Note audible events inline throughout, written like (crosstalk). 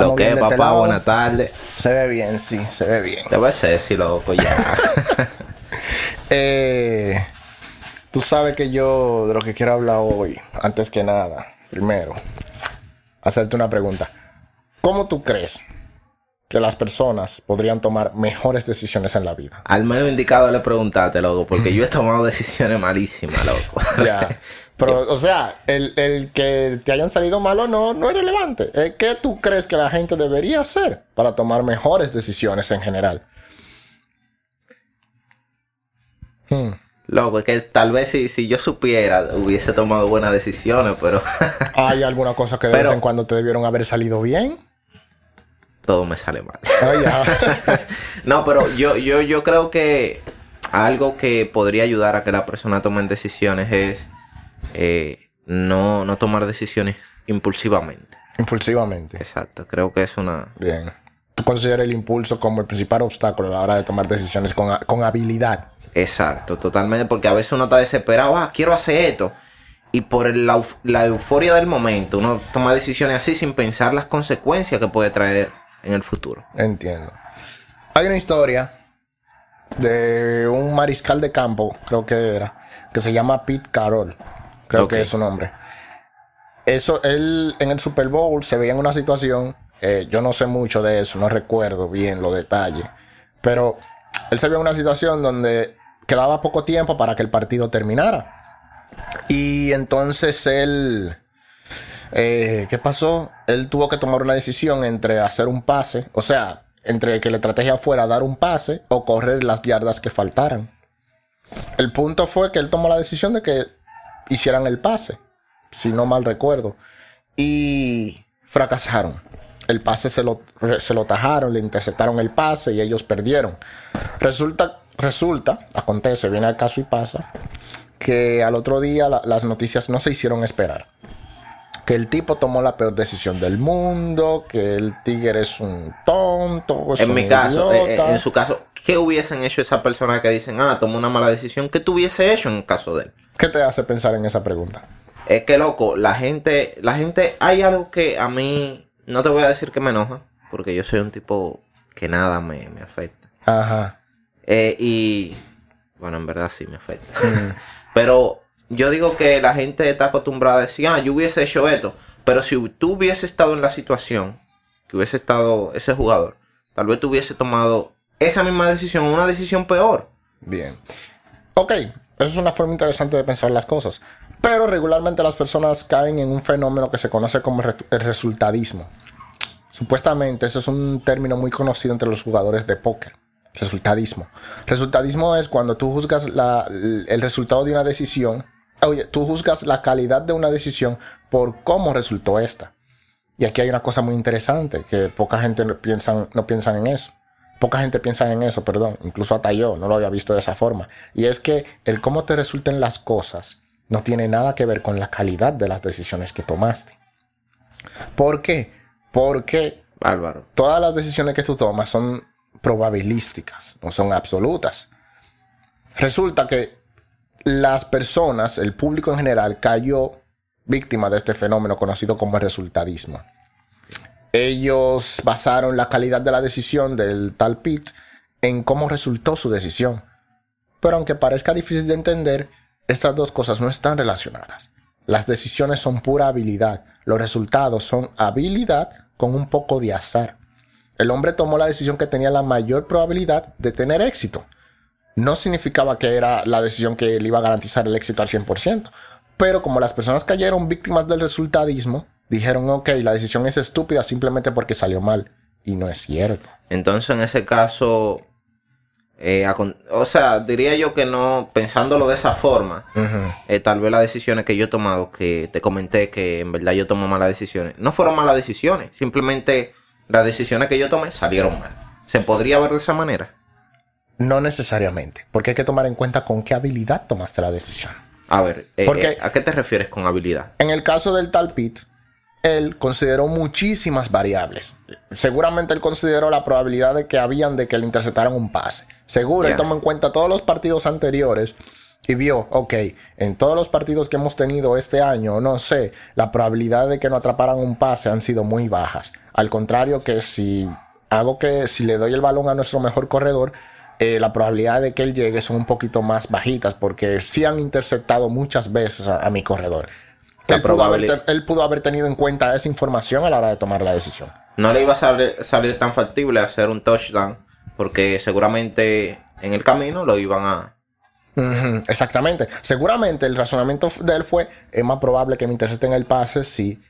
Lo que este papá, lado. buenas tardes. Se ve bien, sí, se ve bien. Debe ser, sí, loco, ya. (laughs) Eh, tú sabes que yo de lo que quiero hablar hoy, antes que nada, primero, hacerte una pregunta. ¿Cómo tú crees que las personas podrían tomar mejores decisiones en la vida? Al menos indicado le preguntaste, loco, porque yo he tomado decisiones malísimas, loco. Ya. (laughs) Pero, o sea, el, el que te hayan salido mal o no, no es relevante. Eh, ¿Qué tú crees que la gente debería hacer para tomar mejores decisiones en general? Hmm. Loco, es que tal vez si, si yo supiera hubiese tomado buenas decisiones, pero (laughs) ¿Hay alguna cosa que de Pero- vez en cuando te debieron haber salido bien? todo me sale mal. (laughs) No, pero yo, yo, yo creo que algo que podría ayudar a que la persona tome decisiones es eh, no, no tomar decisiones impulsivamente. Impulsivamente. Exacto, creo que es una... Bien. ¿Tú consideras el impulso como el principal obstáculo a la hora de tomar decisiones con, con habilidad? Exacto, totalmente, porque a veces uno está desesperado, ah, quiero hacer esto. Y por el- la, la euforia del momento, uno toma decisiones así sin pensar las consecuencias que puede traer en el futuro. Entiendo. Hay una historia de un mariscal de campo, creo que era, que se llama Pete Carroll. Creo que es su nombre. Eso, él en el Super Bowl se veía en una situación, eh, yo no sé mucho de eso, no recuerdo bien los detalles, pero él se veía en una situación donde quedaba poco tiempo para que el partido terminara. Y entonces él, eh, ¿qué pasó? Él tuvo que tomar una decisión entre hacer un pase, o sea, entre que la estrategia fuera dar un pase o correr las yardas que faltaran. El punto fue que él tomó la decisión de que hicieran el pase, si no mal recuerdo, y fracasaron. El pase se lo, se lo tajaron, le interceptaron el pase y ellos perdieron. Resulta, resulta, acontece, viene al caso y pasa, que al otro día la- las noticias no se hicieron esperar. Que el tipo tomó la peor decisión del mundo, que el tigre es un tonto, es En un mi caso, eh, eh, idiota. en su caso, ¿qué hubiesen hecho esas personas que dicen, ah, tomó una mala decisión? ¿Qué tuviese hecho en el caso de él? ¿Qué te hace pensar en esa pregunta? Es que loco, la gente, la gente, hay algo que a mí, no te voy a decir que me enoja, porque yo soy un tipo que nada me, me afecta. Ajá. Eh, y, bueno, en verdad sí me afecta. (laughs) Pero yo digo que la gente está acostumbrada a decir, ah, yo hubiese hecho esto. Pero si tú hubiese estado en la situación, que hubiese estado ese jugador, tal vez tú hubiese tomado esa misma decisión, una decisión peor. Bien. Ok, esa es una forma interesante de pensar las cosas. Pero regularmente las personas caen en un fenómeno que se conoce como el re- el resultadismo. Supuestamente, eso es un término muy conocido entre los jugadores de póker. Resultadismo. Resultadismo es cuando tú juzgas el resultado de una decisión. Oye, tú juzgas la calidad de una decisión por cómo resultó esta. Y aquí hay una cosa muy interesante, que poca gente no piensan, no en eso. Poca gente piensa en eso, perdón. Incluso hasta yo no lo había visto de esa forma. Y es que el cómo te resulten las cosas no tiene nada que ver con la calidad de las decisiones que tomaste. ¿Por qué? Porque Bárbaro. todas las decisiones que tú tomas son probabilísticas, no son absolutas. Resulta que las personas, el público en general, cayó víctima de este fenómeno conocido como el resultadismo. Ellos basaron la calidad de la decisión del tal Pitt en cómo resultó su decisión. Pero aunque parezca difícil de entender, estas dos cosas no están relacionadas. Las decisiones son pura habilidad, los resultados son habilidad con un poco de azar. El hombre tomó la decisión que tenía la mayor probabilidad de tener éxito. No significaba que era la decisión que le iba a garantizar el éxito al 100%. Pero como las personas cayeron víctimas del resultadismo, dijeron, ok, la decisión es estúpida simplemente porque salió mal. Y no es cierto. Entonces, en ese caso, eh, o sea, diría yo que no, pensándolo de esa forma, eh, tal vez las decisiones que yo he tomado, que te comenté que en verdad yo tomo malas decisiones, no fueron malas decisiones, simplemente las decisiones que yo tomé salieron mal. ¿Se podría ver de esa manera? No necesariamente, porque hay que tomar en cuenta con qué habilidad tomaste la decisión. A ver, eh, Porque- ¿a qué te refieres con habilidad? En el caso del tal Pitt, él consideró muchísimas variables. Seguramente él consideró la probabilidad de que habían de que le interceptaran un pase. Seguro, él tomó en cuenta todos los partidos anteriores y vio, ok, en todos los partidos que hemos tenido este año, no sé, la probabilidad de que no atraparan un pase han sido muy bajas. Al contrario que si hago que si le doy el balón a nuestro mejor corredor, eh, la probabilidad de que él llegue son un poquito más bajitas porque sí han interceptado muchas veces a, mi corredor. Él pudo, haber, él pudo, haber, tenido en cuenta esa información a la hora de tomar la decisión. No le iba a salir, salir tan factible hacer un touchdown porque seguramente en el camino lo iban a, exactamente. Seguramente el razonamiento de él fue, es más probable que me intercepten el pase si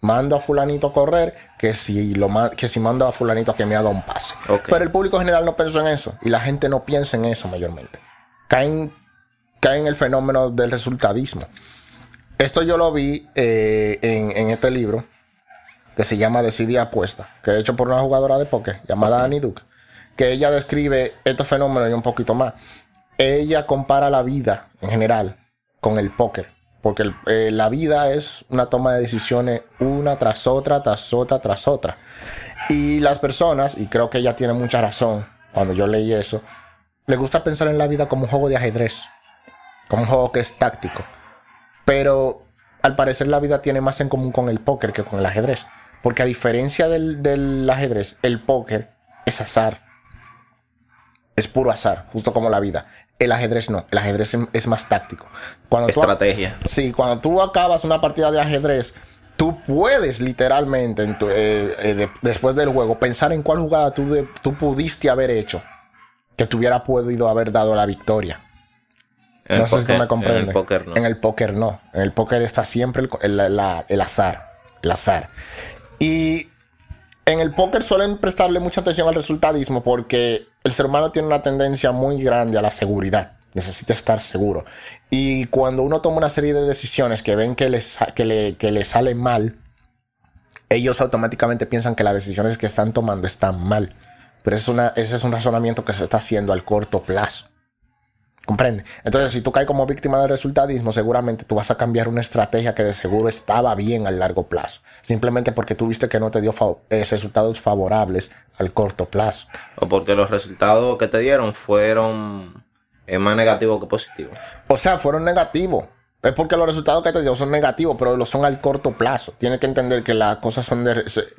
mando a fulanito a correr que si, lo que si mando a fulanito a que me haga un pase. Pero el público general no pensó en eso y la gente no piensa en eso mayormente. Caen, caen en el fenómeno del resultadismo. Esto yo lo vi eh, en, este libro que se llama Decidí Apuesta, que he hecho por una jugadora de póker llamada Annie Duke, que ella describe estos fenómenos y un poquito más ella compara la vida en general con el póker. Porque eh, la vida es una toma de decisiones una tras otra, tras otra, tras otra. Y las personas, y creo que ella tiene mucha razón cuando yo leí eso, le gusta pensar en la vida como un juego de ajedrez. Como un juego que es táctico. Pero al parecer la vida tiene más en común con el póker que con el ajedrez. Porque a diferencia del, del ajedrez, el póker es azar es puro azar, justo como la vida. El ajedrez no, el ajedrez es más táctico. Cuando Estrategia. sí, cuando tú acabas una partida de ajedrez, tú puedes literalmente, eh, eh, después del juego, pensar en cuál jugada tú, tú pudiste haber hecho que te hubiera podido haber dado la victoria. No sé si tú me comprendes. En el póker no. En el póker no. En el póker está siempre el, el azar. El azar. Y en el póker suelen prestarle mucha atención al resultadismo porque el ser humano tiene una tendencia muy grande a la seguridad. Necesita estar seguro. Y cuando uno toma una serie de decisiones que ven que les, que le, que sale mal, ellos automáticamente piensan que las decisiones que están tomando están mal. Pero es una, ese es un razonamiento que se está haciendo al corto plazo. ¿Comprende? Entonces, si tú caes como víctima del resultadismo, seguramente tú vas a cambiar una estrategia que de seguro estaba bien al largo plazo. Simplemente porque tú viste que no te dio eh, resultados favorables al corto plazo. O porque los resultados que te dieron fueron eh, más negativos que positivos. O sea, fueron negativos. Es porque los resultados que te dio son negativos, pero lo son al corto plazo. Tienes que entender que las cosas son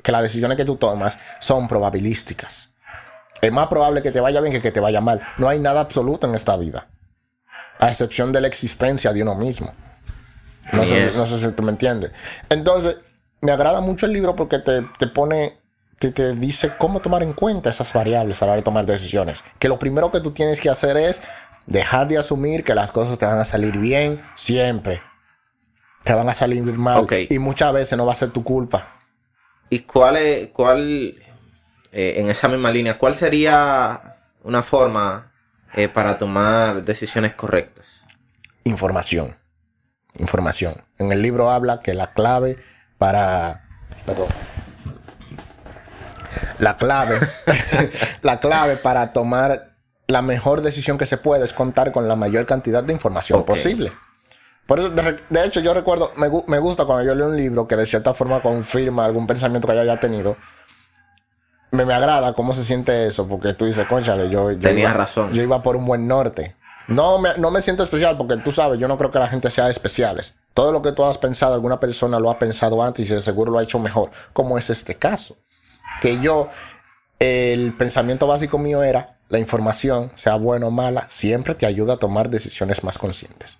que las decisiones que tú tomas son probabilísticas. Es más probable que te vaya bien que que te vaya mal. No hay nada absoluto en esta vida a excepción de la existencia de uno mismo. No, sé, si tú me entiendes. Entonces, me agrada mucho el libro porque te, pone, te, te, dice cómo tomar en cuenta esas variables a la hora de tomar decisiones. Que lo primero que tú tienes que hacer es dejar de asumir que las cosas te van a salir bien siempre. Te van a salir mal. Y muchas veces no va a ser tu culpa. ¿Y cuál es, cuál, eh, en esa misma línea, cuál sería una forma eh, para tomar decisiones correctas? Información. Información. En el libro habla que la clave para... Perdón. La clave, (laughs) (laughs) la clave para tomar la mejor decisión que se puede es contar con la mayor cantidad de información posible. Por eso, de, hecho, yo recuerdo, me, me, gusta cuando yo leo un libro que de cierta forma confirma algún pensamiento que yo haya tenido me, me, agrada cómo se siente eso, porque tú dices, conchale, yo, yo, Tenía razón. yo iba por un buen norte. No me, no me siento especial porque tú sabes, yo no creo que la gente sea especiales. Todo lo que tú has pensado, alguna persona lo ha pensado antes y seguro lo ha hecho mejor, como es este caso. Que yo, el pensamiento básico mío era, la información, sea buena o mala, siempre te ayuda a tomar decisiones más conscientes.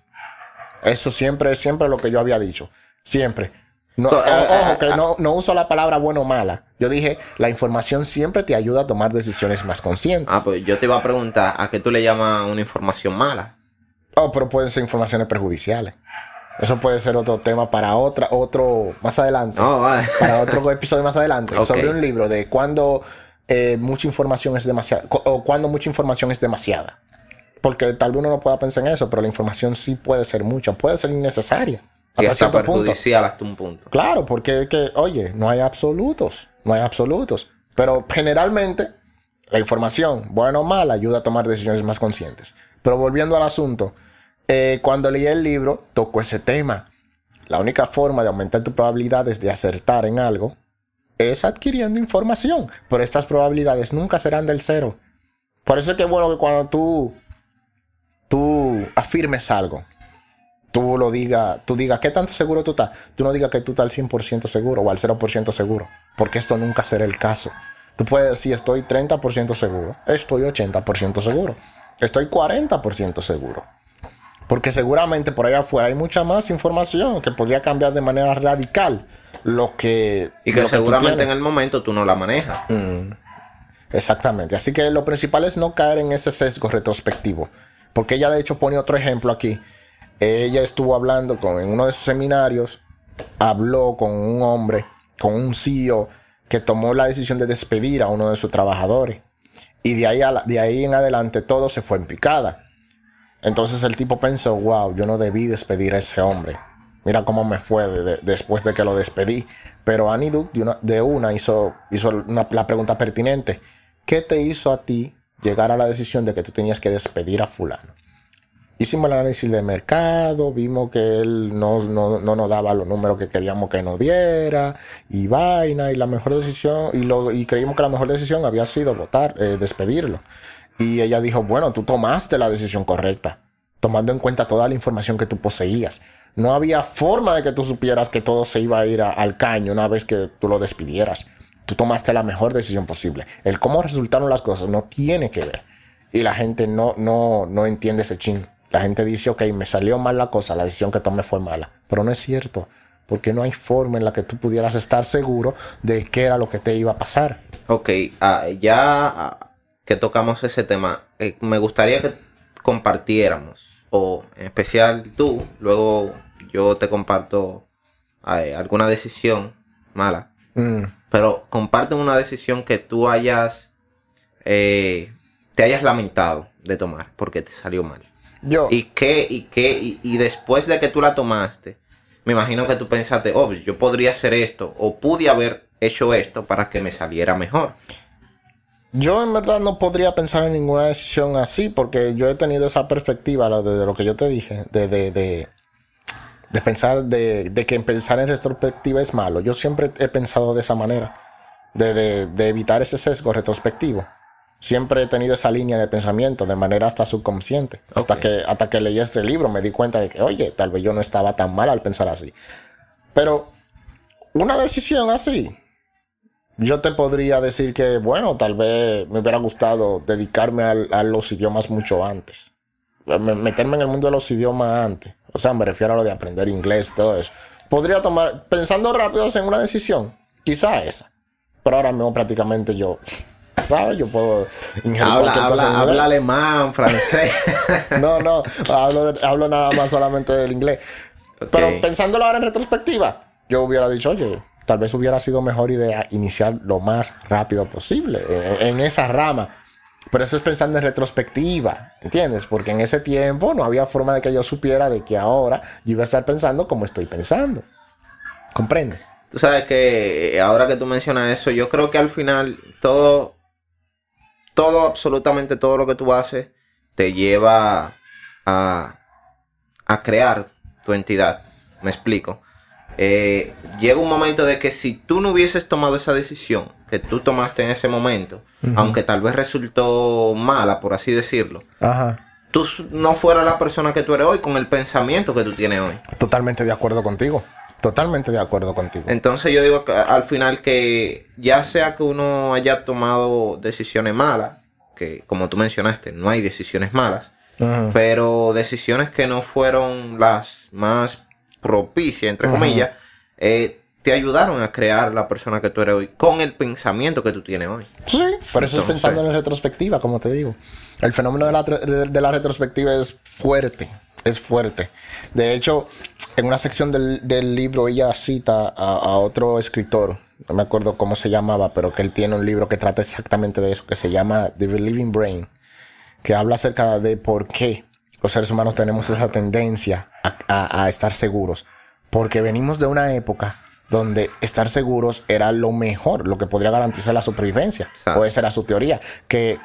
Eso siempre es siempre lo que yo había dicho. Siempre. No, ojo, eh, que eh, no, no, uso la palabra bueno o mala. Yo dije, la información siempre te ayuda a tomar decisiones más conscientes. Ah, pues yo te iba a preguntar, ¿a qué tú le llamas una información mala? Oh, pero pueden ser informaciones perjudiciales. Eso puede ser otro tema para otra, otro, más adelante. Oh, vale. Para otro (laughs) episodio más adelante. Sobre un libro de cuando eh, mucha información es demasiada, o cuando mucha información es demasiada. Porque tal vez uno no pueda pensar en eso, pero la información sí puede ser mucha, puede ser innecesaria. Hasta cierto perjudicial hasta un punto. Claro, porque que, oye, no hay absolutos, no hay absolutos. Pero generalmente la información, buena o mala, ayuda a tomar decisiones más conscientes. Pero volviendo al asunto, eh, cuando leí el libro, tocó ese tema. La única forma de aumentar tus probabilidades de acertar en algo es adquiriendo información. Pero estas probabilidades nunca serán del cero. Por eso es que bueno que cuando tú tú afirmes algo, tú lo digas, tú digas, ¿qué tanto seguro tú estás? Tú no digas que tú estás al 100% seguro o al 0% seguro, porque esto nunca será el caso. Tú puedes decir, estoy 30% seguro, estoy 80% seguro, estoy 40% seguro. Porque seguramente por allá afuera hay mucha más información que podría cambiar de manera radical lo que... Y que seguramente en el momento tú no la manejas. Mm. exactamente. Así que lo principal es no caer en ese sesgo retrospectivo. Porque ella de hecho pone otro ejemplo aquí. Ella estuvo hablando con, en uno de sus seminarios, habló con un hombre, con un CEO, que tomó la decisión de despedir a uno de sus trabajadores. Y de ahí, de ahí en adelante todo se fue en picada. Entonces el tipo pensó, wow, yo no debí despedir a ese hombre. Mira cómo me fue después de que lo despedí. Pero Annie Duke de una, hizo, hizo la pregunta pertinente. ¿Qué te hizo a ti llegar a la decisión de que tú tenías que despedir a fulano? Hicimos el análisis de mercado, vimos que él no, nos daba los números que queríamos que nos diera, y vaina, y la mejor decisión, y, lo, y creímos que la mejor decisión había sido votar, eh, despedirlo. Y ella dijo, bueno, tú tomaste la decisión correcta, tomando en cuenta toda la información que tú poseías. No había forma de que tú supieras que todo se iba a ir al caño una vez que tú lo despidieras. Tú tomaste la mejor decisión posible. El cómo resultaron las cosas no tiene que ver. Y la gente no, no, no entiende ese ching. La gente dice, ok, me salió mal la cosa, la decisión que tomé fue mala. Pero no es cierto. Porque no hay forma en la que tú pudieras estar seguro de qué era lo que te iba a pasar. Ok, ah, ya ah, que tocamos ese tema, eh, me gustaría que compartiéramos, o en especial tú, luego yo te comparto eh, alguna decisión mala, mm. pero comparten una decisión que tú hayas, eh, te hayas lamentado de tomar porque te salió mal. Yo. ¿Y qué, y qué, y, después de que tú la tomaste, me imagino que tú pensaste, oh, yo podría hacer esto, o pude haber hecho esto para que me saliera mejor. Yo en verdad no podría pensar en ninguna decisión así porque yo he tenido esa perspectiva de, lo que yo te dije, de, de, de, pensar, de, que pensar en retrospectiva es malo. Yo siempre he pensado de esa manera, de, evitar ese sesgo retrospectivo. Siempre he tenido esa línea de pensamiento de manera hasta subconsciente. Hasta, que, hasta que leí este libro me di cuenta de que, oye, tal vez yo no estaba tan mal al pensar así. Pero una decisión así, yo te podría decir que, bueno, tal vez me hubiera gustado dedicarme a, los idiomas mucho antes. Meterme en el mundo de los idiomas antes. O sea, me refiero a lo de aprender inglés y todo eso. Podría tomar, pensando rápido en una decisión, quizá esa. Pero ahora mismo prácticamente yo, ¿sabes? Yo puedo habla, habla, habla, alemán, francés. (laughs) no, no, hablo, hablo nada más solamente del inglés. Pero pensándolo ahora en retrospectiva, yo hubiera dicho, oye, tal vez hubiera sido mejor idea iniciar lo más rápido posible eh, en, esa rama. Pero eso es pensando en retrospectiva, ¿entiendes? Porque en ese tiempo no había forma de que yo supiera de que ahora yo iba a estar pensando como estoy pensando. ¿Comprende? Tú sabes que eh, ahora que tú mencionas eso, yo creo que al final todo, todo, absolutamente todo lo que tú haces te lleva a, a crear tu entidad. Me explico. Eh, llega un momento de que si tú no hubieses tomado esa decisión que tú tomaste en ese momento, aunque tal vez resultó mala, por así decirlo, tú no fueras la persona que tú eres hoy con el pensamiento que tú tienes hoy. Totalmente de acuerdo contigo. Totalmente de acuerdo contigo. Entonces yo digo que al final que ya sea que uno haya tomado decisiones malas, que como tú mencionaste, no hay decisiones malas, pero decisiones que no fueron las más propicia, entre comillas, eh, te ayudaron a crear la persona que tú eres hoy con el pensamiento que tú tienes hoy. Sí, por eso es pensando en la retrospectiva, como te digo. El fenómeno de la, de, la, retrospectiva es fuerte, es fuerte. De hecho, en una sección del, del libro ella cita a, a, otro escritor, no me acuerdo cómo se llamaba, pero que él tiene un libro que trata exactamente de eso, que se llama The Believing Brain, que habla acerca de por qué los seres humanos tenemos esa tendencia a, estar seguros. Porque venimos de una época donde estar seguros era lo mejor, lo que podría garantizar la supervivencia. O esa era su teoría. Que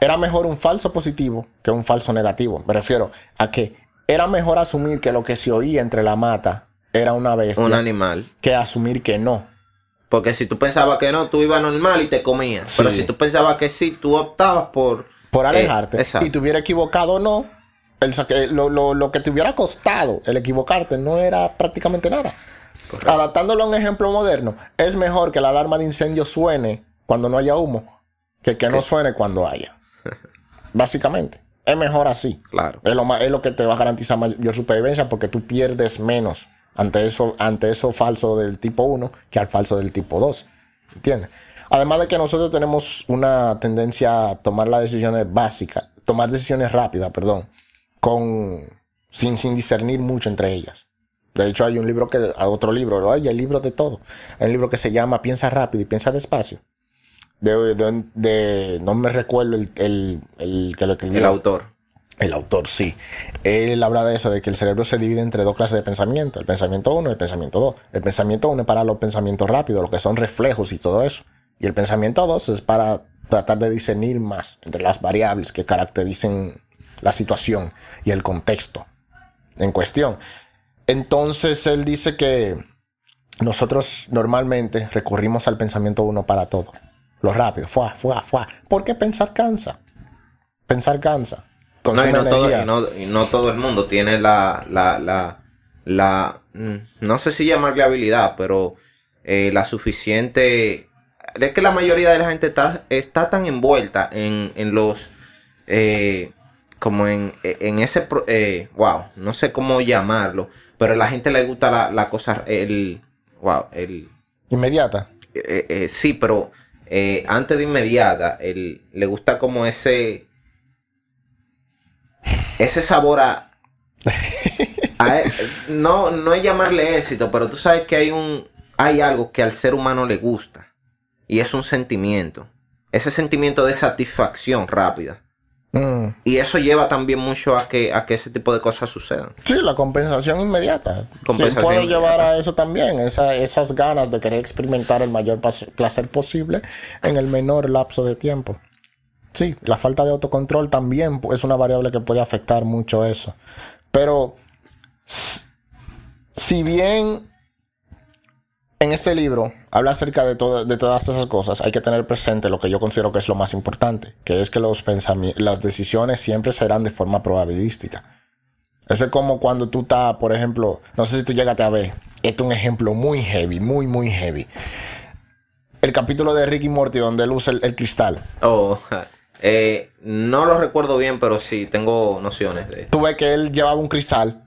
era mejor un falso positivo que un falso negativo. Me refiero a que era mejor asumir que lo que se oía entre la mata era una bestia. Un animal. Que asumir que no. Porque si tú pensabas que no, tú ibas normal y te comías. Pero si tú pensabas que sí, tú optabas por... Por alejarte. y te hubiera equivocado o no, El saque- lo, lo- lo que te hubiera costado el equivocarte no era prácticamente nada. Correcto. Adaptándolo a un ejemplo moderno, es mejor que la alarma de incendio suene cuando no haya humo que que no suene cuando haya. (laughs) Básicamente. Es mejor así. Claro. Es lo, ma- es lo que te va a garantizar mayor supervivencia porque tú pierdes menos ante eso, ante eso falso del tipo 1 que al falso del tipo 2. ¿Entiendes? Además de que nosotros tenemos una tendencia a tomar las decisiones básicas, tomar decisiones rápidas, perdón, con, sin, sin discernir mucho entre ellas. De hecho, hay un libro que, otro libro, oye, el libro de todo. Hay un libro que se llama Piensa rápido y piensa despacio. De, de- de- no me recuerdo el, el- el que lo escribió. El autor. El autor, sí. Él habla de eso, de que el cerebro se divide entre dos clases de pensamiento. El pensamiento 1 y el pensamiento 2. El pensamiento 1 es para los pensamientos rápidos, lo que son reflejos y todo eso. Y el pensamiento 2 es para tratar de discernir más entre las variables que caractericen la situación y el contexto en cuestión. Entonces él dice que nosotros normalmente recurrimos al pensamiento 1 para todo. Lo rápido, fuá, fuá, fuá. Porque pensar cansa. Pensar cansa. No, y no, todo, y, no, y no todo el mundo tiene la, la, la, la, mm, no sé si llamarle habilidad, pero eh, la suficiente... Es que la mayoría de la gente está, está tan envuelta en, en los... eh, como en, en ese... eh, wow, no sé cómo llamarlo, pero a la gente le gusta la, la cosa... El, wow, el... Inmediata. sí, pero eh, antes de inmediata, el, le gusta como ese. Ese sabor a. a- no, no es llamarle éxito, pero tú sabes que hay un. Hay algo que al ser humano le gusta. Y es un sentimiento. Ese sentimiento de satisfacción rápida. Mm. Y eso lleva también mucho a que, a que ese tipo de cosas sucedan. Sí, la compensación inmediata. Compensación Sí, puede llevar a eso también, esa- esas ganas de querer experimentar el mayor placer posible en el menor lapso de tiempo. Sí, la falta de autocontrol también es una variable que puede afectar mucho eso. Pero, si bien en este libro habla acerca de, de todas esas cosas, hay que tener presente lo que yo considero que es lo más importante, que es que los las decisiones siempre serán de forma probabilística. Eso es como cuando tú estás, por ejemplo, no sé si tú llegaste a ver, este es un ejemplo muy heavy, muy, muy heavy. El capítulo de Ricky Morty donde él usa el, el cristal. Oh, (laughs) eh, no lo recuerdo bien, pero sí tengo nociones de. Tú ves que él llevaba un cristal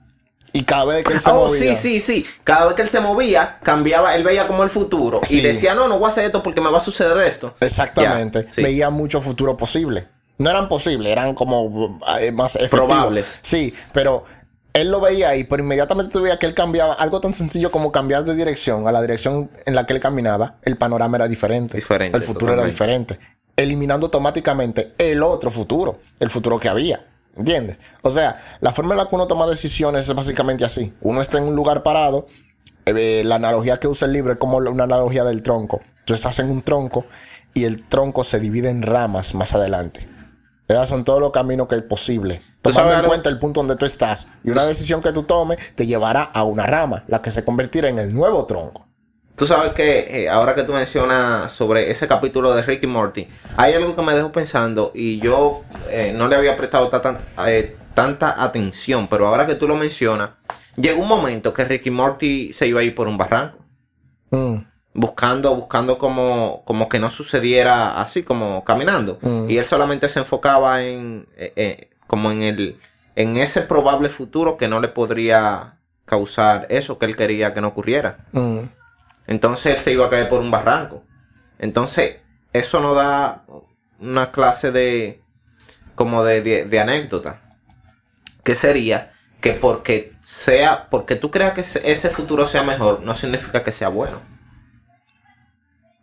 y cada vez que él se Oh, movía... sí, sí, sí. Cada vez que él se movía, cambiaba, él veía como el futuro. Sí. Y decía, no, no voy a hacer esto porque me va a suceder esto. Exactamente. Sí. Veía mucho futuro posible. No eran posibles, eran como eh, más efectivos. Probables. Sí, pero él lo veía ahí, pero inmediatamente tú veías que él cambiaba algo tan sencillo como cambiar de dirección a la dirección en la que él caminaba, el panorama era diferente. Diferente, El futuro era diferente. Eliminando automáticamente el otro futuro, el futuro que había. ¿Entiendes? O sea, la forma en la que uno toma decisiones es básicamente así. Uno está en un lugar parado. eh, la analogía que usa el libro es como una analogía del tronco. Tú estás en un tronco y el tronco se divide en ramas más adelante. Son todos los caminos que es posible. ¿Tú Tomando en algo? cuenta el punto donde tú estás. Y una decisión que tú tomes te llevará a una rama, la que se convertirá en el nuevo tronco. Tú sabes que eh, ahora que tú mencionas sobre ese capítulo de Ricky Morty, hay algo que me dejó pensando y yo eh, no le había prestado eh, tanta atención, pero ahora que tú lo mencionas, llegó un momento que Ricky Morty se iba a ir por un barranco. Mm, buscando, buscando como, como que no sucediera así, como caminando. Mm. Y él solamente se enfocaba en, como en el, en ese probable futuro que no le podría causar eso que él quería que no ocurriera. mm. Entonces él se iba a caer por un barranco. Entonces, eso nos da una clase de, como de, de, de anécdota. Que sería que porque sea, porque tú creas que ese- futuro sea mejor, no significa que sea bueno.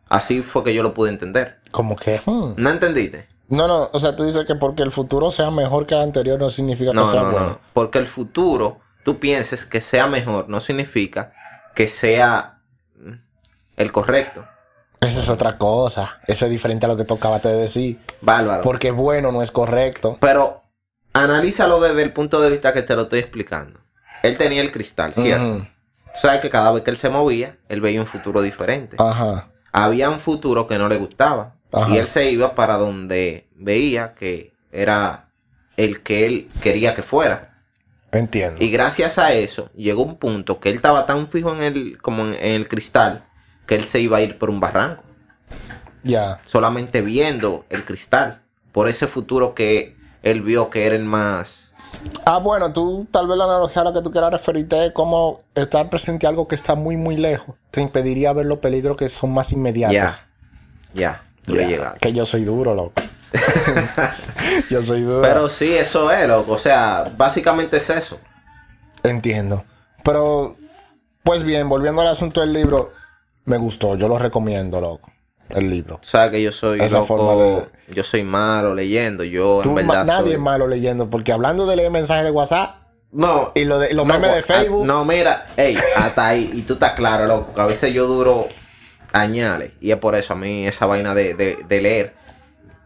Así fue que yo lo pude entender. Como que... hmm. ¿No entendiste? No, no, o sea, tú dices que porque el futuro sea mejor que el anterior no significa No, que sea no, bueno. no. Porque el futuro, tú pienses que sea mejor, no significa que sea el correcto. Esa es otra cosa. Eso es diferente a lo que tú acabaste de decir. Bárbaro. Porque bueno no es correcto. Pero analízalo desde el punto de vista que te lo estoy explicando. Él tenía el cristal, ¿cierto? Tú sabes que cada vez que él se movía, él veía un futuro diferente. Ajá. Había un futuro que no le gustaba. Ajá. Y él se iba para donde veía que era el que él quería que fuera. Entiendo. Y gracias a eso llegó un punto que él estaba tan fijo en el, como en, en el cristal que él se iba a ir por un barranco. Ya. Solamente viendo el cristal. Por ese futuro que él vio que era el más... Ah, bueno, tú tal vez la analogía a la que tú quieras referirte es como estar presente a algo que está muy, muy lejos. Te impediría ver los peligros que son más inmediatos. Ya. Ya. Tú le. Que yo soy duro, loco. (laughs) yo soy duro. Pero sí, eso es, loco. O sea, básicamente es eso. Entiendo. Pero, pues bien, volviendo al asunto del libro, me gustó. Yo lo recomiendo, loco. El libro. O sea, que yo soy Esa loco, forma de- yo soy malo leyendo. Yo, Tú, en verdad, nadie soy- es malo leyendo, porque hablando de leer mensajes de WhatsApp No. y lo de, los no, memes de a- Facebook, No, mira, ey, hasta ahí. Y tú estás claro, loco, que a veces yo duro añales. Y es por eso a mí esa vaina de, de, de leer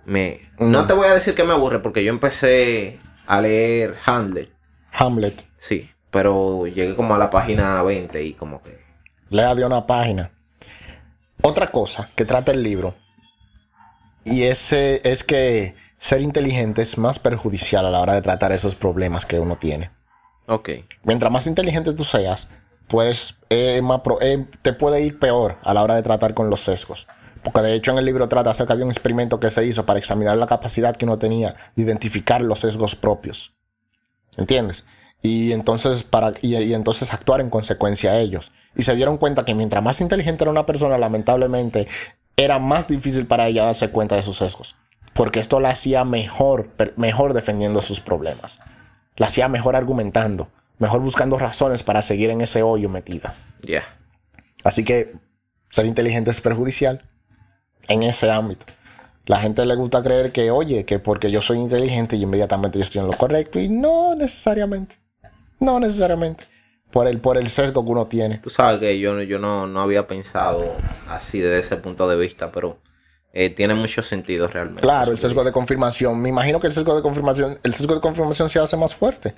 me... Mm. No te voy a decir que me aburre, porque yo empecé a leer Hamlet, Hamlet, sí. Pero llegué como a la página 20 y como que... lea de una página. Otra cosa que trata el libro, y ese es que ser inteligente es más perjudicial a la hora de tratar esos problemas que uno tiene. Ok. Mientras más inteligente tú seas, pues eh, más pro- eh, te puede ir peor a la hora de tratar con los sesgos. Porque de hecho en el libro trata acerca de un experimento que se hizo para examinar la capacidad que uno tenía de identificar los sesgos propios. ¿Entiendes? Y entonces, para, y, y entonces actuar en consecuencia a ellos. Y se dieron cuenta que mientras más inteligente era una persona, lamentablemente, era más difícil para ella darse cuenta de sus sesgos. Porque esto la hacía mejor, mejor defendiendo sus problemas. La hacía mejor argumentando, mejor buscando razones para seguir en ese hoyo metida. Ya. Así que ser inteligente es perjudicial en ese ámbito. La gente le gusta creer que, oye, que porque yo soy inteligente y inmediatamente yo estoy en lo correcto. Y no necesariamente. No necesariamente. Por el, por el sesgo que uno tiene. Tú sabes que yo, yo no, no había pensado así desde ese punto de vista, pero eh, tiene mucho sentido realmente. Claro, el sesgo de confirmación. Me imagino que el sesgo de confirmación, el sesgo de confirmación se hace más fuerte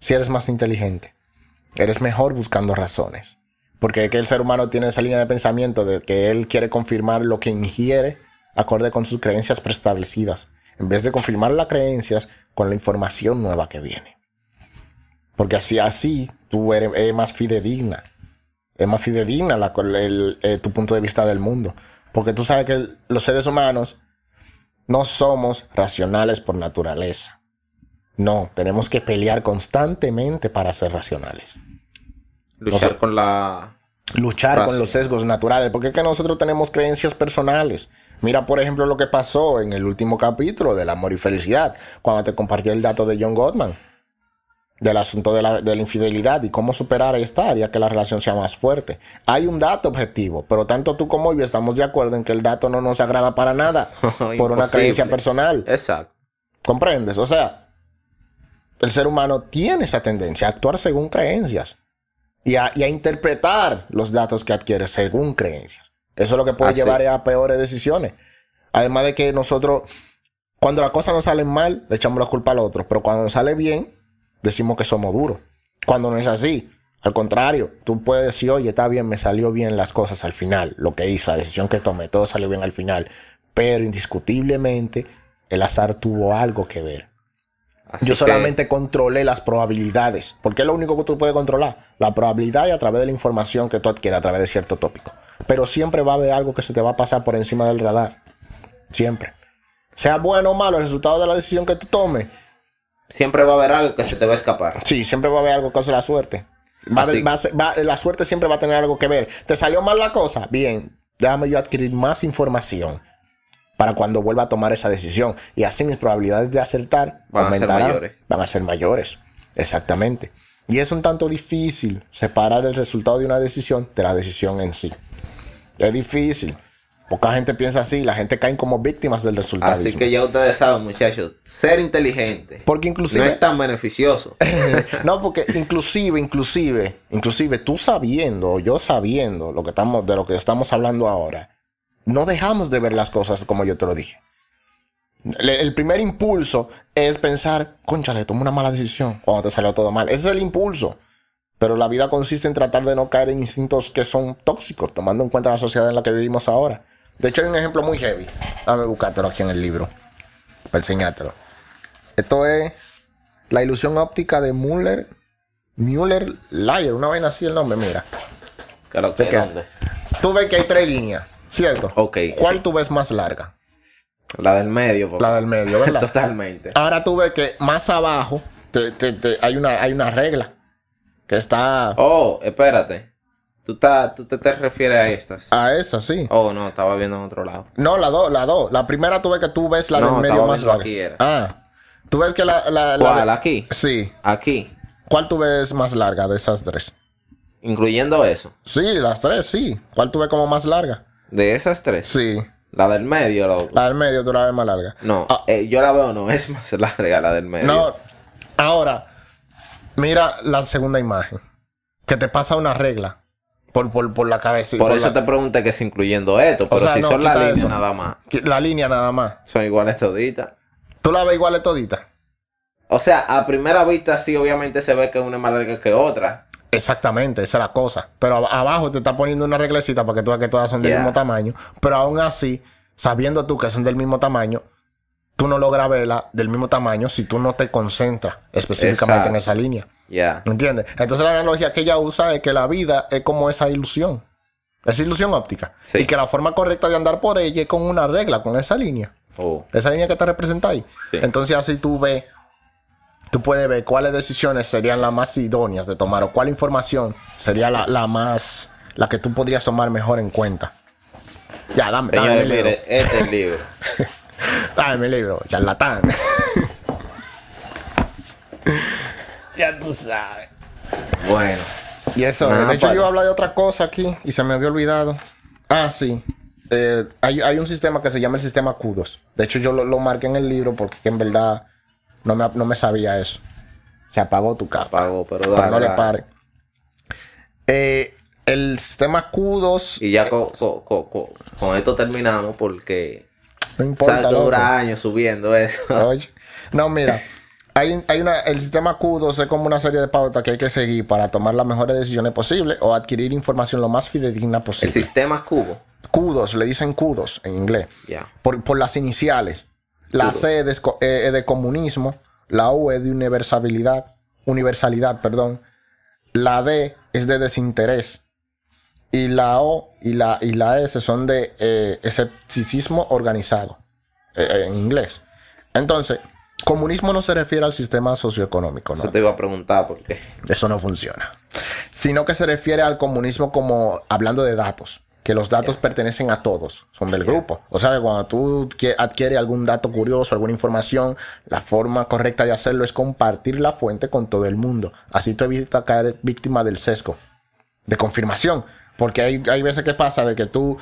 si eres más inteligente. Eres mejor buscando razones. Porque es que el ser humano tiene esa línea de pensamiento de que él quiere confirmar lo que ingiere acorde con sus creencias preestablecidas, en vez de confirmar las creencias con la información nueva que viene. Porque así, así tú eres, eres más fidedigna. Es más fidedigna la- el- eh, tu punto de vista del mundo. Porque tú sabes que los seres humanos no somos racionales por naturaleza. No, tenemos que pelear constantemente para ser racionales. Luchar con la... Luchar con los sesgos naturales, porque es que nosotros tenemos creencias personales. Mira, por ejemplo, lo que pasó en el último capítulo del amor y felicidad, cuando te compartí el dato de John Gottman, del asunto de la, de la infidelidad y cómo superar esta área, que la relación sea más fuerte. Hay un dato objetivo, pero tanto tú como yo estamos de acuerdo en que el dato no nos agrada para nada (laughs) por una creencia personal. Exacto. ¿Comprendes? O sea, el ser humano tiene esa tendencia a actuar según creencias y a, y a interpretar los datos que adquiere según creencias. Eso es lo que puede Así. llevar a peores decisiones. Además de que nosotros, cuando las cosas nos salen mal, le echamos la culpa al otro, pero cuando nos sale bien, decimos que somos duros. Cuando no es así, al contrario, tú puedes decir, oye, está bien, me salió bien las cosas al final, lo que hice, la decisión que tomé, todo salió bien al final, pero indiscutiblemente el azar tuvo algo que ver. Así Yo que- solamente controlé las probabilidades, porque es lo único que tú puedes controlar, la probabilidad y a través de la información que tú adquieres a través de cierto tópico. Pero siempre va a haber algo que se te va a pasar por encima del radar. Siempre. Sea bueno o malo el resultado de la decisión que tú tomes, Siempre va a haber algo que se te va a escapar. sí, siempre va a haber algo que cause la suerte. Va a haber- Así- va a ser- va- la suerte siempre va a tener algo que ver. ¿Te salió mal la cosa? Bien, déjame yo adquirir más información para cuando vuelva a tomar esa decisión. Y así mis probabilidades de acertar Van a ser mayores. Van a ser mayores. Exactamente. Y es un tanto difícil separar el resultado de una decisión de la decisión en sí. Es difícil. Poca gente piensa así. La gente cae como víctimas del resultado. Así que ya ustedes saben, muchachos, ser inteligente Porque no inclusive... es tan beneficioso. (laughs) no, porque inclusive, inclusive, inclusive tú sabiendo, o yo sabiendo lo que estamos, de lo que estamos hablando ahora, no dejamos de ver las cosas como yo te lo dije. Le- El primer impulso es pensar, conchale, tomé una mala decisión cuando te salió todo mal. Ese es el impulso. Pero la vida consiste en tratar de no caer en instintos que son tóxicos, tomando en cuenta la sociedad en la que vivimos ahora. De hecho, hay un ejemplo muy heavy. Dame buscártelo aquí en el libro. Para enseñártelo. Esto es la ilusión óptica de Muller. Muller Liar, una vaina así el nombre, mira. Claro que ¿De qué? dónde? Tú ves que hay tres líneas, ¿cierto? Ok, ¿Cuál sí. tú ves más larga? La del medio, porque- La del medio, ¿verdad? (laughs) Totalmente. Ahora tú ves que más abajo te- te- te- hay, una, hay una regla que está Oh, espérate. ¿Tú, te, te refieres a estas? a esa, sí. Oh, no, estaba viendo en otro lado. No, la dos, la dos. La primera tú ves que tú ves la No, del medio más larga. aquí era. Ah, tú ves que la... la, la ¿Cuál? de- ¿Aquí? Sí. Aquí. ¿Cuál tú ves más larga de esas tres? Incluyendo eso. Sí, las tres, sí. ¿Cuál tú ves como más larga? De esas tres. Sí. La del medio, loco. La del medio tú la ves más larga. No, Ah. eh, yo la veo, no, es más larga la del medio. No, ahora, mira la segunda imagen. Que te pasa una regla por, por, por la cabeza. Por eso te pregunté que es incluyendo esto, pero sea, si no, son la línea eso. nada más, La línea nada más. son iguales toditas. ¿Tú la ves igual de todita? O sea, a primera vista sí, obviamente se ve que una es más larga que otra. Exactamente, esa es la cosa. Pero ab- abajo te está poniendo una reglecita para que tú veas que todas son del Yeah. mismo tamaño. Pero aún así, sabiendo tú que son del mismo tamaño, tú no logras verla del mismo tamaño si tú no te concentras específicamente en esa línea. Ya. ¿Entiendes? Entonces la analogía que ella usa es que la vida es como esa ilusión. Esa ilusión óptica. Sí. Y que la forma correcta de andar por ella es con una regla, con esa línea. Oh, Esa línea que te representa ahí. Sí. Entonces así tú ves, tú puedes ver cuáles decisiones serían las más idóneas de tomar o cuál información sería la, la más, la que tú podrías tomar mejor en cuenta. Ya, dame, mi libro. mire, este es el libro. (laughs) Dame mi libro, charlatán. (laughs) ya tú sabes. Bueno, Y eso, Nada, de hecho para. yo iba a hablar de otra cosa aquí y se me había olvidado. Ah, sí. Eh, hay, hay un sistema que se llama el sistema CUDOS. De hecho yo lo, lo marqué en el libro porque en verdad no me, no me sabía eso. Se apagó tu capa. apagó, pero Pero dale, no le pare. Eh, el sistema CUDOS Y ya co- co- co- co- con esto terminamos porque no importa. que loco. dura años subiendo eso. Oye. No, mira. (laughs) Hay, hay una, el sistema CUDOS es como una serie de pautas que hay que seguir para tomar las mejores decisiones posibles o adquirir información lo más fidedigna El posible. sistema cubo. CUDOS, le dicen CUDOS en inglés. Por, por las iniciales. La. C es de, esco- eh, es de comunismo. La U es de universalidad. Universalidad, perdón. La D es de desinterés. Y la O y la, y la S son de eh, escepticismo organizado. eh, en inglés. Entonces, comunismo no se refiere al sistema socioeconómico, ¿no? Eso te iba a preguntar porque Eso no funciona. Sino que se refiere al comunismo como hablando de datos. Que los datos pertenecen a todos, son del grupo. O sea, que cuando tú adquieres algún dato curioso, alguna información, la forma correcta de hacerlo es compartir la fuente con todo el mundo. Así tú evitas caer víctima del sesgo de confirmación. Porque hay, hay veces que pasa de que tú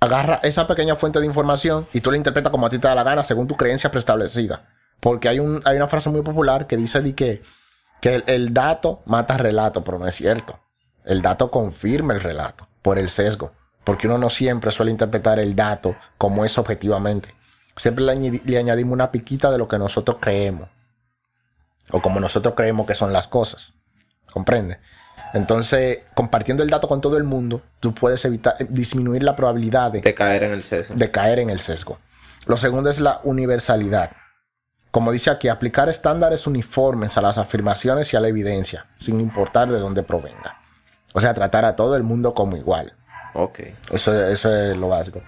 agarras esa pequeña fuente de información y tú la interpretas como a ti te da la gana según tu creencia preestablecida. Porque hay, un, hay una frase muy popular que dice de que, que el, el dato mata relato, pero no es cierto. El dato confirma el relato por el sesgo. Porque uno no siempre suele interpretar el dato como es objetivamente. Siempre le, añadi- le añadimos una piquita de lo que nosotros creemos. O como nosotros creemos que son las cosas. ¿Comprende? Entonces, compartiendo el dato con todo el mundo, tú puedes evitar, disminuir la probabilidad de, de caer en el sesgo. de caer en el sesgo. Lo segundo es la universalidad. Como dice aquí, aplicar estándares uniformes a las afirmaciones y a la evidencia, sin importar de dónde provenga. O sea, tratar a todo el mundo como igual. Ok. Eso, eso es lo básico.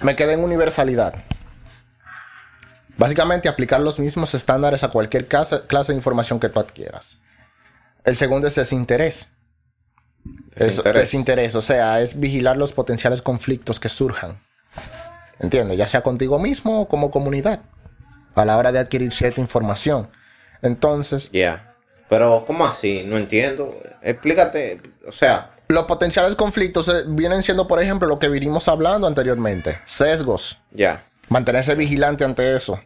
Me quedé en universalidad. Básicamente, aplicar los mismos estándares a cualquier clase de información que tú adquieras. El segundo es desinterés. Es Desinterés. desinterés, o sea, es vigilar los potenciales conflictos que surjan. ¿Entiendes? Ya sea contigo mismo o como comunidad. A la hora de adquirir cierta información. Entonces, Ya. Pero, ¿cómo así? No entiendo. Explícate. O sea, los potenciales conflictos eh, vienen siendo, por ejemplo, lo que vinimos hablando anteriormente. Sesgos. ya. Mantenerse vigilante ante eso.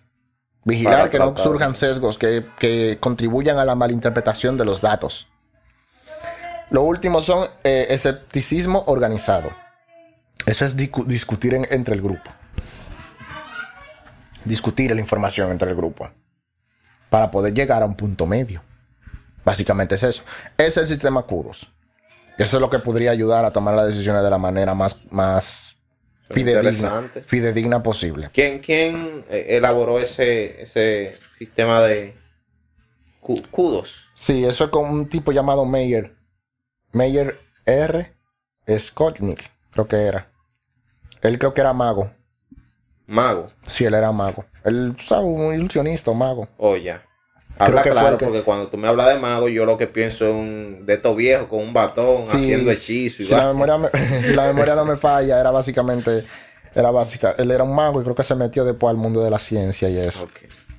Vigilar Para que no surjan sesgos que, que contribuyan a la malinterpretación de los datos. Lo último son eh, escepticismo organizado. Eso es discu- discutir en- entre el grupo. Discutir la información entre el grupo. Para poder llegar a un punto medio. Básicamente es eso. Es el sistema CUDOS. Eso es lo que podría ayudar a tomar las decisiones de la manera más, más fidedigna, fidedigna posible. ¿Quién, quién eh, elaboró ese, ese sistema de cudos? Sí, eso es con un tipo llamado Meyer. Meyer R. Skotnik, creo que era. Él creo que era mago. Mago. Sí, él era mago. Él, ¿sabes? Un ilusionista, mago. Oh, ya. Habla claro, porque cuando tú me hablas de mago, yo lo que pienso es un de estos viejos con un batón haciendo. Si, la memoria (laughs) si la memoria no me falla, era básicamente. Era básica. Él era un mago y creo que se metió después al mundo de la ciencia y eso.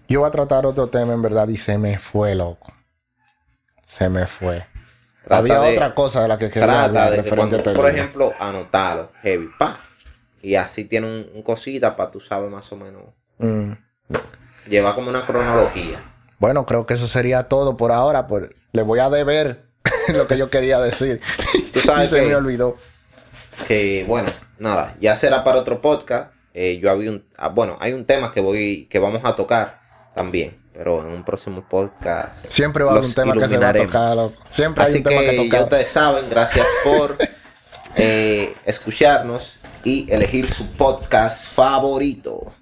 Yo voy a tratar otro tema en verdad y se me fue, loco. Se me fue. Había otra cosa de la que quería hablar de Por ejemplo, anotarlo, heavy, pa. Y así tiene un, cosita para tú sabes más o menos. Mm. Lleva como una cronología. Bueno, creo que eso sería todo por ahora. Pues le voy a deber (laughs) lo que yo quería decir. Tú sabes (laughs) se me olvidó. Que bueno, nada, ya será para otro podcast. Eh, yo había un, ah, bueno, hay un tema que voy, que vamos a tocar también, pero en un próximo podcast. Siempre va a haber un tema que se va a tocar. Siempre hay un tema que, tocar. Ya ustedes saben, gracias por (laughs) eh, escucharnos y elegir su podcast favorito.